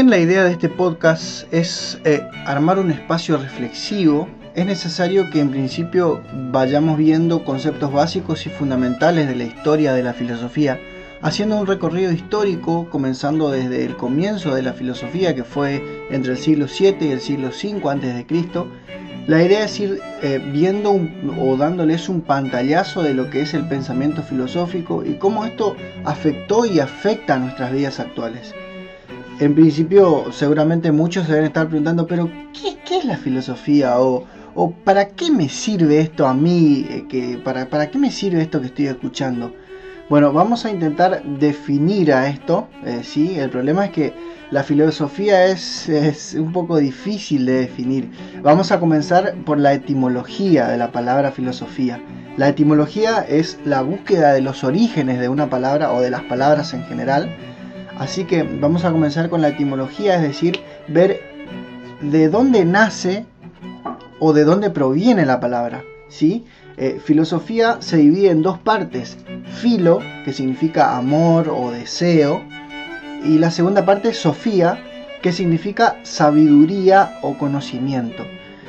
Bien la idea de este podcast es eh, armar un espacio reflexivo, es necesario que en principio vayamos viendo conceptos básicos y fundamentales de la historia de la filosofía, haciendo un recorrido histórico comenzando desde el comienzo de la filosofía que fue entre el siglo VII y el siglo V antes de Cristo. La idea es ir eh, viendo o dándoles un pantallazo de lo que es el pensamiento filosófico y cómo esto afectó y afecta a nuestras vidas actuales en principio seguramente muchos se deben estar preguntando, pero ¿qué, es la filosofía? O, para qué me sirve esto a mí? Eh, que, para, ¿Para qué me sirve esto que estoy escuchando? Bueno, vamos a intentar definir a esto. Eh, ¿sí? El problema es que la filosofía es, es, un poco difícil de definir. Vamos a comenzar por la etimología de la palabra filosofía. La etimología es la búsqueda de los orígenes de una palabra o de las palabras en general Así que vamos a comenzar con la etimología, es decir, ver de dónde nace o de dónde proviene la palabra. ¿sí? Eh, filosofía se divide en dos partes. Filo, que significa amor o deseo, y la segunda parte, sofía, que significa sabiduría o conocimiento.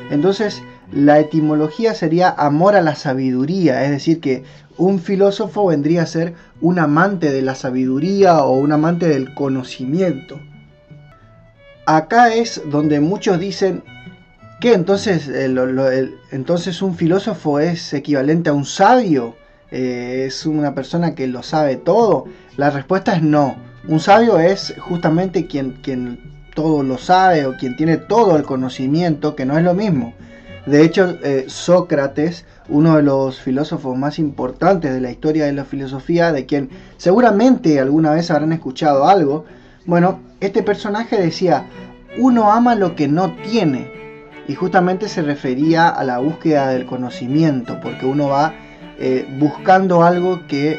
Entonces, la etimología sería amor a la sabiduría, es decir, que un filósofo vendría a ser un amante de la sabiduría o un amante del conocimiento. Acá es donde muchos dicen que entonces, entonces un filósofo es equivalente a un sabio, eh, es una persona que lo sabe todo. La respuesta es no. Un sabio es justamente quien, quien todo lo sabe o quien tiene todo el conocimiento, que no es lo mismo. De hecho, eh, Sócrates, uno de los filósofos más importantes de la historia de la filosofía, de quien seguramente alguna vez habrán escuchado algo, bueno, este personaje decía, uno ama lo que no tiene. Y justamente se refería a la búsqueda del conocimiento, porque uno va eh, buscando algo que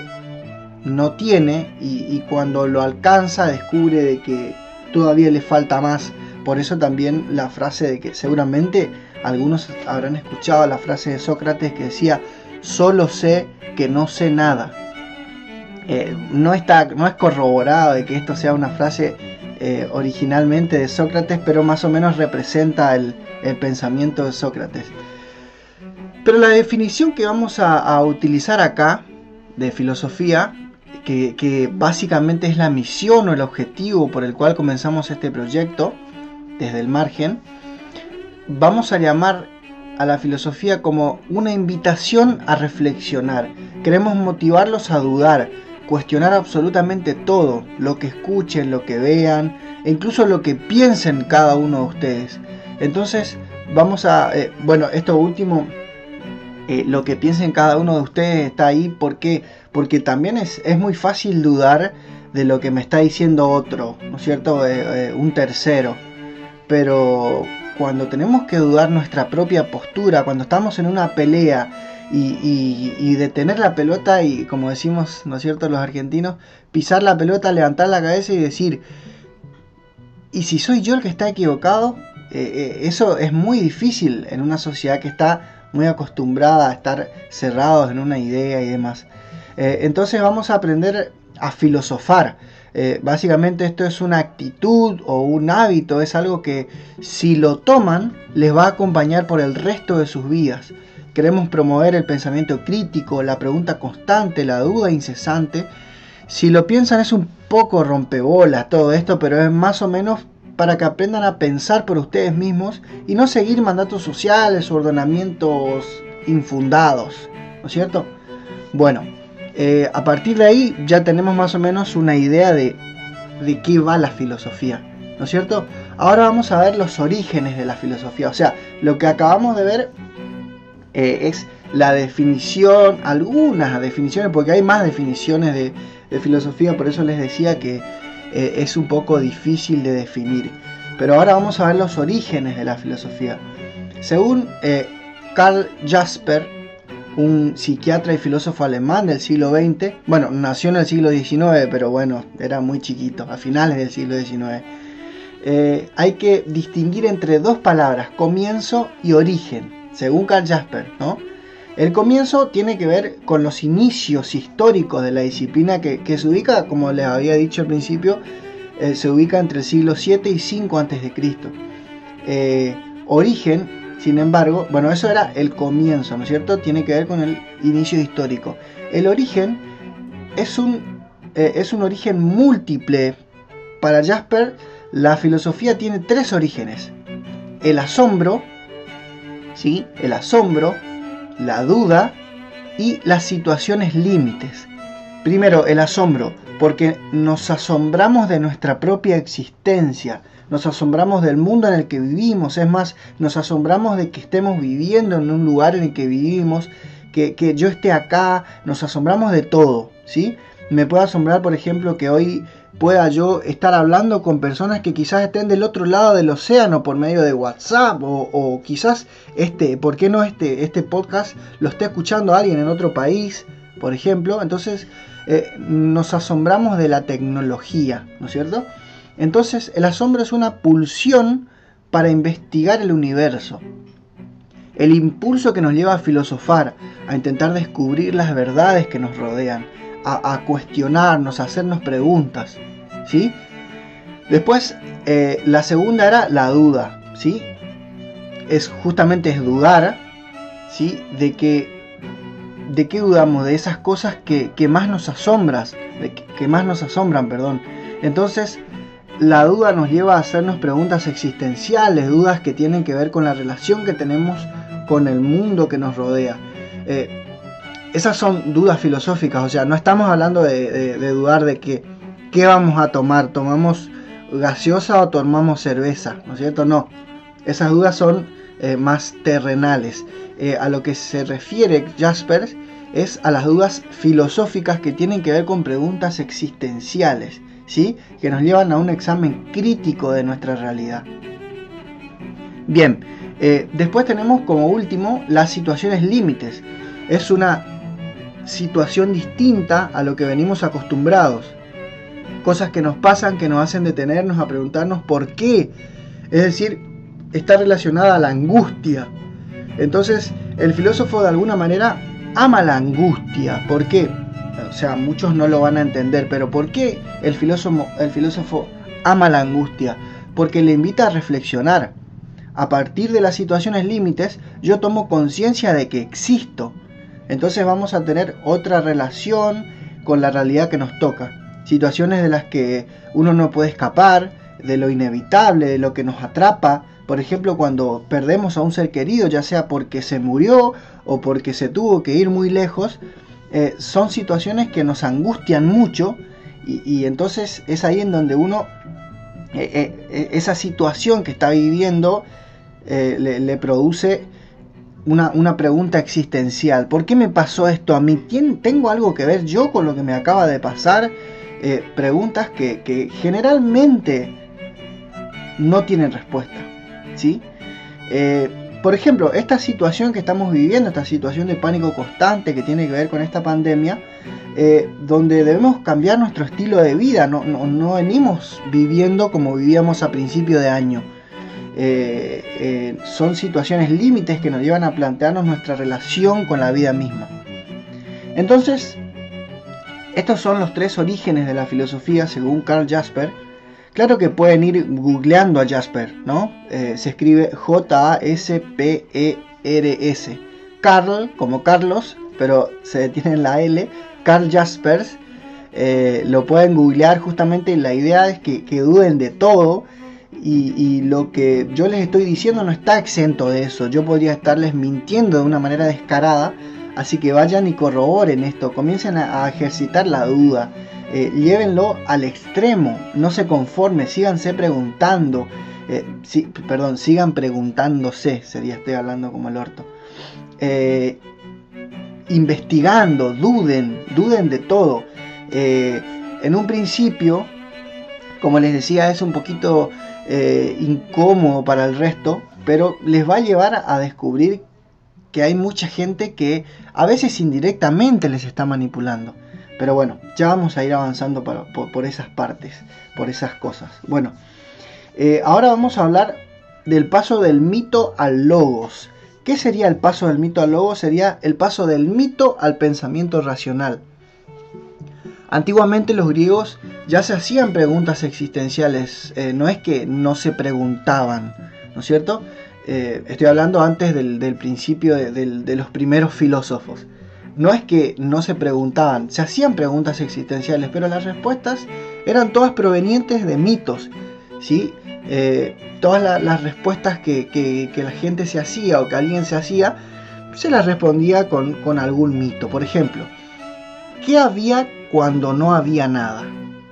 no tiene y, y cuando lo alcanza descubre de que todavía le falta más. Por eso también la frase de que seguramente algunos habrán escuchado la frase de Sócrates que decía, solo sé que no sé nada. Eh, no, está, no es corroborado de que esto sea una frase eh, originalmente de Sócrates, pero más o menos representa el, pensamiento de Sócrates. Pero la definición que vamos a, utilizar acá de filosofía, que, que, básicamente es la misión o el objetivo por el cual comenzamos este proyecto, desde el margen, vamos a llamar a la filosofía como una invitación a reflexionar. Queremos motivarlos a dudar, cuestionar absolutamente todo, lo que escuchen, lo que vean, e incluso lo que piensen cada uno de ustedes. Entonces, vamos a, eh, bueno, esto último, eh, lo que piensen cada uno de ustedes está ahí, ¿por Porque también es, es muy fácil dudar de lo que me está diciendo otro, ¿no es cierto? Eh, un tercero. Pero cuando tenemos que dudar nuestra propia postura, cuando estamos en una pelea y, detener la pelota y, como decimos, ¿no es cierto?, los argentinos, pisar la pelota, levantar la cabeza y decir, ¿y si soy yo el que está equivocado? Eh, eh, eso es muy difícil en una sociedad que está muy acostumbrada a estar cerrados en una idea y demás. Eh, entonces vamos a aprender a filosofar. Eh, básicamente esto es una actitud o un hábito, es algo que si lo toman les va a acompañar por el resto de sus vidas. Queremos promover el pensamiento crítico, la pregunta constante, la duda incesante. Si lo piensan es un poco rompebolas todo esto, pero es más o menos para que aprendan a pensar por ustedes mismos y no seguir mandatos sociales o ordenamientos infundados, ¿no es cierto? Bueno, eh, a partir de ahí ya tenemos más o menos una idea de, de qué va la filosofía, ¿no es cierto? Ahora vamos a ver los orígenes de la filosofía, o sea, lo que acabamos de ver es la definición, algunas definiciones, porque hay más definiciones de, filosofía, por eso les decía que es un poco difícil de definir. Pero ahora vamos a ver los orígenes de la filosofía. Según Karl Jasper, un psiquiatra y filósofo alemán del siglo XX, bueno, nació en el siglo XIX, pero bueno, era muy chiquito, a finales del siglo XIX. Eh, hay que distinguir entre dos palabras, comienzo y origen, según Karl Jasper, ¿no? El comienzo tiene que ver con los inicios históricos de la disciplina que, se ubica, como les había dicho al principio, eh, se ubica entre el siglo 7 y 5 a.C. Eh, origen sin embargo, bueno, eso era el comienzo, ¿no es cierto? Tiene que ver con el inicio histórico. El origen es un, eh, es un origen múltiple. Para Jasper, la filosofía tiene tres orígenes. El asombro, ¿sí? El asombro, la duda y las situaciones límites. Primero, el asombro, porque nos asombramos de nuestra propia existencia nos asombramos del mundo en el que vivimos, es más, nos asombramos de que estemos viviendo en un lugar en el que vivimos, que, yo esté acá, nos asombramos de todo, ¿sí? Me puede asombrar, por ejemplo, que hoy pueda yo estar hablando con personas que quizás estén del otro lado del océano por medio de WhatsApp o, quizás este, ¿por qué no este, este podcast lo esté escuchando alguien en otro país, por ejemplo? Entonces eh, nos asombramos de la tecnología, ¿no es cierto? Entonces el asombro es una pulsión para investigar el universo. El impulso que nos lleva a filosofar, a intentar descubrir las verdades que nos rodean, a, cuestionarnos, a hacernos preguntas. ¿sí? Después, eh, la segunda era la duda. ¿sí? Es justamente es dudar ¿sí? de que ¿De qué dudamos? De esas cosas que, más nos asombras, que, más nos asombran, perdón. Entonces, la duda nos lleva a hacernos preguntas existenciales, dudas que tienen que ver con la relación que tenemos con el mundo que nos rodea. Eh, esas son dudas filosóficas, o sea, no estamos hablando de, dudar de que qué vamos a tomar, tomamos gaseosa o tomamos cerveza, ¿no es cierto? No, esas dudas son eh, más terrenales. Eh, a lo que se refiere Jaspers es a las dudas filosóficas que tienen que ver con preguntas existenciales que nos llevan a un examen crítico de nuestra realidad. Bien, eh, después tenemos como último las situaciones límites. Es una situación distinta a lo que venimos acostumbrados. Cosas que nos pasan que nos hacen detenernos a preguntarnos por qué. Es decir, está relacionada a la angustia. Entonces, el filósofo de alguna manera ama la angustia. ¿Por qué? O sea, muchos no lo van a entender, pero ¿por qué el filósofo, el filósofo ama la angustia? Porque le invita a reflexionar. A partir de las situaciones límites, yo tomo conciencia de que existo. Entonces vamos a tener otra relación con la realidad que nos toca. Situaciones de las que uno no puede escapar, de lo inevitable, de lo que nos atrapa. Por ejemplo, cuando perdemos a un ser querido, ya sea porque se murió o porque se tuvo que ir muy lejos, eh, son situaciones que nos angustian mucho y, entonces es ahí en donde uno, eh, eh, esa situación que está viviendo le, produce una, pregunta existencial. ¿Por qué me pasó esto a mí? ¿Tengo algo que ver yo con lo que me acaba de pasar? preguntas que, que, generalmente no tienen respuesta. ¿sí? Por ejemplo, esta situación que estamos viviendo, esta situación de pánico constante que tiene que ver con esta pandemia, eh, donde debemos cambiar nuestro estilo de vida, no, venimos viviendo como vivíamos a principio de año. Eh, eh, son situaciones límites que nos llevan a plantearnos nuestra relación con la vida misma. Entonces, estos son los tres orígenes de la filosofía según Karl Jasper, Claro que pueden ir googleando a Jasper, ¿no? Eh, se escribe J-A-S-P-E-R-S. Carl, como Carlos, pero se detiene en la L. Carl Jaspers. Eh, lo pueden googlear justamente. La idea es que, duden de todo. Y, lo que yo les estoy diciendo no está exento de eso. Yo podría estarles mintiendo de una manera descarada. Así que vayan y corroboren esto. Comiencen a ejercitar la duda eh, llévenlo al extremo, no se conformen, síganse preguntando, eh, perdón, sigan preguntándose, sería estoy hablando como el orto. eh, investigando, duden, duden de todo. En un principio, como les decía, es un poquito incómodo para el resto, pero les va a llevar a descubrir que hay mucha gente que a veces indirectamente les está manipulando. Pero bueno, ya vamos a ir avanzando por, esas partes, por esas cosas. Bueno, eh, ahora vamos a hablar del paso del mito al logos. ¿Qué sería el paso del mito al logos? Sería el paso del mito al pensamiento racional. Antiguamente los griegos ya se hacían preguntas existenciales, eh, no es que no se preguntaban, ¿no es cierto? Eh, estoy hablando antes del, principio de, los primeros filósofos. No es que no se preguntaban, se hacían preguntas existenciales, pero las respuestas eran todas provenientes de mitos. ¿sí? Eh, todas las respuestas que, la gente se hacía o que alguien se hacía, se las respondía con, algún mito. Por ejemplo, ¿qué había cuando no había nada?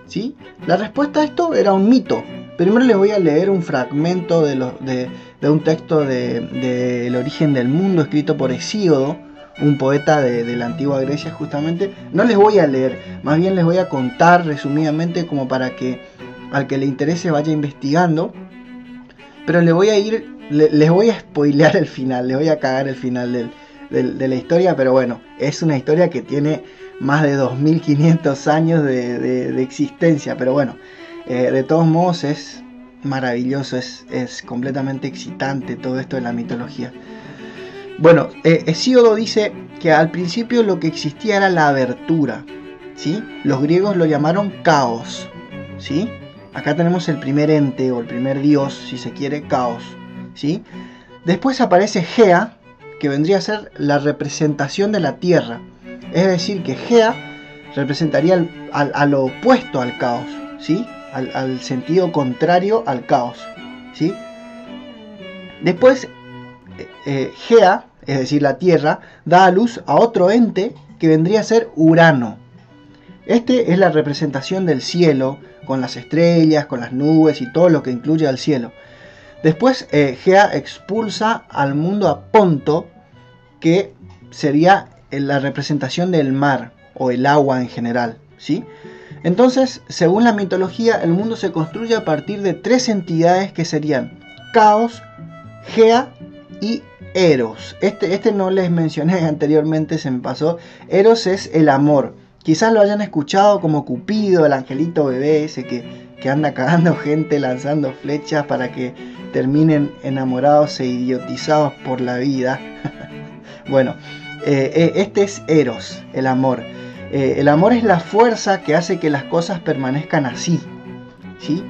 ¿Sí? La respuesta a esto era un mito. Primero les voy a leer un fragmento de, de, un texto del de, El origen del mundo escrito por Hesíodo, un poeta de, la antigua Grecia justamente. No les voy a leer, más bien les voy a contar resumidamente como para que al que le interese vaya investigando. Pero les voy a ir, les voy a spoilear el final, les voy a cagar el final de la historia, pero bueno, es una historia que tiene más de 2500 años de, existencia, pero bueno, eh, de todos modos es maravilloso, es, es, completamente excitante todo esto de la mitología. Bueno, eh, Hesíodo dice que al principio lo que existía era la abertura, ¿sí? Los griegos lo llamaron caos, ¿sí? Acá tenemos el primer ente o el primer dios, si se quiere, caos, ¿sí? Después aparece Gea, que vendría a ser la representación de la tierra, es decir, que Gea representaría al, lo opuesto al caos, ¿sí? Al, sentido contrario al caos. ¿sí? Después, eh, eh, Gea, es decir, la Tierra, da a luz a otro ente que vendría a ser Urano. Este es la representación del cielo, con las estrellas, con las nubes y todo lo que incluye al cielo. Después, eh, Gea expulsa al mundo a Ponto, que sería la representación del mar o el agua en general, ¿sí? Entonces, según la mitología, el mundo se construye a partir de tres entidades que serían Caos, Gea y Eros. Este, este no les mencioné anteriormente, se me pasó. Eros es el amor. Quizás lo hayan escuchado como Cupido, el angelito bebé ese que, que anda cagando gente, lanzando flechas para que terminen enamorados e idiotizados por la vida. bueno, eh, eh, este es Eros, el amor. Eh, el amor es la fuerza que hace que las cosas permanezcan así. ¿sí?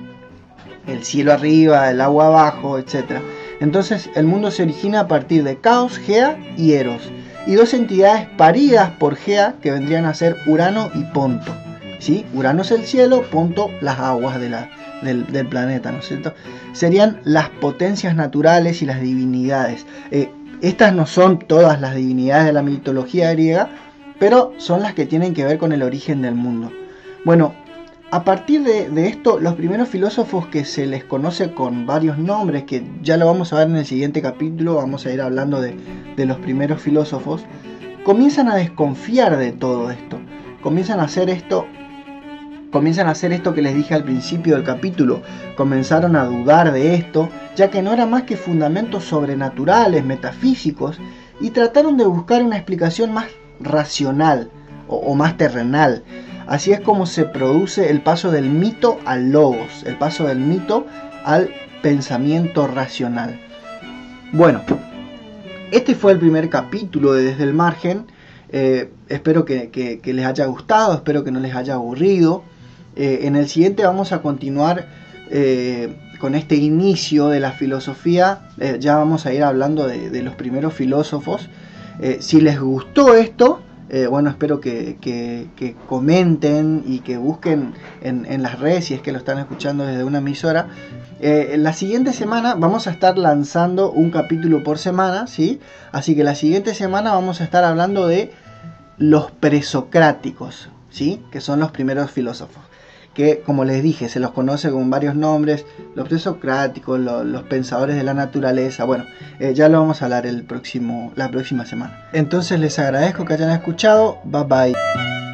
El cielo arriba, el agua abajo, etc. Entonces el mundo se origina a partir de Caos, Gea y Eros. Y dos entidades paridas por Gea que vendrían a ser Urano y Ponto. ¿sí? Urano es el cielo, Ponto las aguas del, planeta, ¿no es cierto? Serían las potencias naturales y las divinidades. Estas no son todas las divinidades de la mitología griega, pero son las que tienen que ver con el origen del mundo. Bueno, a partir de, esto, los primeros filósofos que se les conoce con varios nombres, que ya lo vamos a ver en el siguiente capítulo, vamos a ir hablando de, los primeros filósofos, comienzan a desconfiar de todo esto. Comienzan a hacer esto comienzan a hacer esto que les dije al principio del capítulo, comenzaron a dudar de esto, ya que no era más que fundamentos sobrenaturales, metafísicos, y trataron de buscar una explicación más racional o, más terrenal. Así es como se produce el paso del mito al logos, el paso del mito al pensamiento racional. Bueno, este fue el primer capítulo de Desde el Margen. Eh, espero que, les haya gustado, espero que no les haya aburrido. Eh, en el siguiente vamos a continuar eh, con este inicio de la filosofía. Ya vamos a ir hablando de, los primeros filósofos. si les gustó esto, bueno, espero que, comenten y que busquen en, las redes si es que lo están escuchando desde una emisora. la siguiente semana vamos a estar lanzando un capítulo por semana, ¿sí? Así que la siguiente semana vamos a estar hablando de los presocráticos, ¿sí? Que son los primeros filósofos. Que como les dije, se los conoce con varios nombres, los presocráticos, los, pensadores de la naturaleza, bueno, eh, ya lo vamos a hablar el próximo, la próxima semana. Entonces les agradezco que hayan escuchado, bye bye.